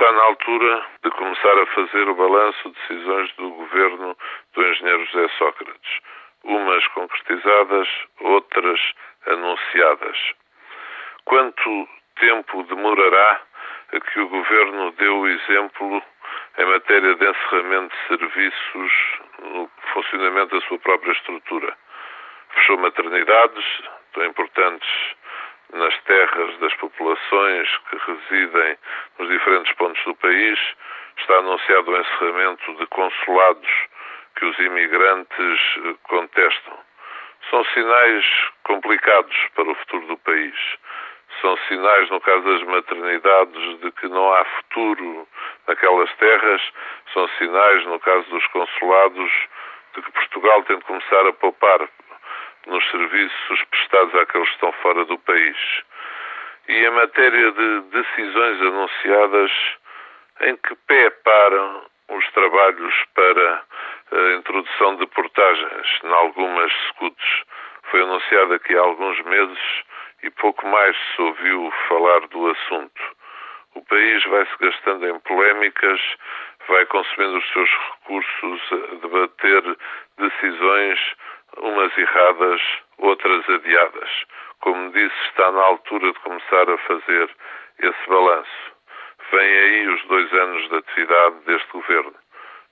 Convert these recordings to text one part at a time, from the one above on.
Está na altura de começar a fazer o balanço de decisões do governo do engenheiro José Sócrates. Umas concretizadas, outras anunciadas. Quanto tempo demorará a que o governo dê o exemplo em matéria de encerramento de serviços no funcionamento da sua própria estrutura? Fechou maternidades, tão importantes nas terras das populações que residem nos diferentes pontos do país. Está anunciado o encerramento de consulados que os imigrantes eh, contestam. São sinais complicados para o futuro do país. São sinais, no caso das maternidades, de que não há futuro naquelas terras. São sinais, no caso dos consulados, de que Portugal tem de começar a poupar nos serviços prestados àqueles que estão fora do país. E em matéria de decisões anunciadas, em que pé param os trabalhos para a introdução de portagens em algumas scuts? Foi anunciado aqui há alguns meses e pouco mais se ouviu falar do assunto. O país vai-se gastando em polémicas, vai consumindo os seus recursos a debater erradas, outras adiadas. Como disse, está na altura de começar a fazer esse balanço. Vêm aí os dois anos de atividade deste governo.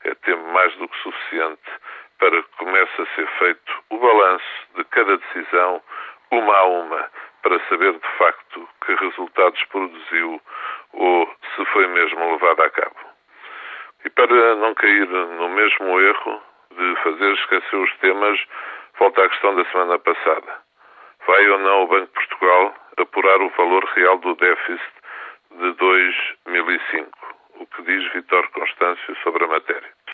É tempo mais do que suficiente para que comece a ser feito o balanço de cada decisão, uma a uma, para saber de facto que resultados produziu ou se foi mesmo levado a cabo. E para não cair no mesmo erro, de fazer esquecer os temas, volta à questão da semana passada. Vai ou não o Banco de Portugal apurar o valor real do déficit de 2005? O que diz Vitor Constâncio sobre a matéria?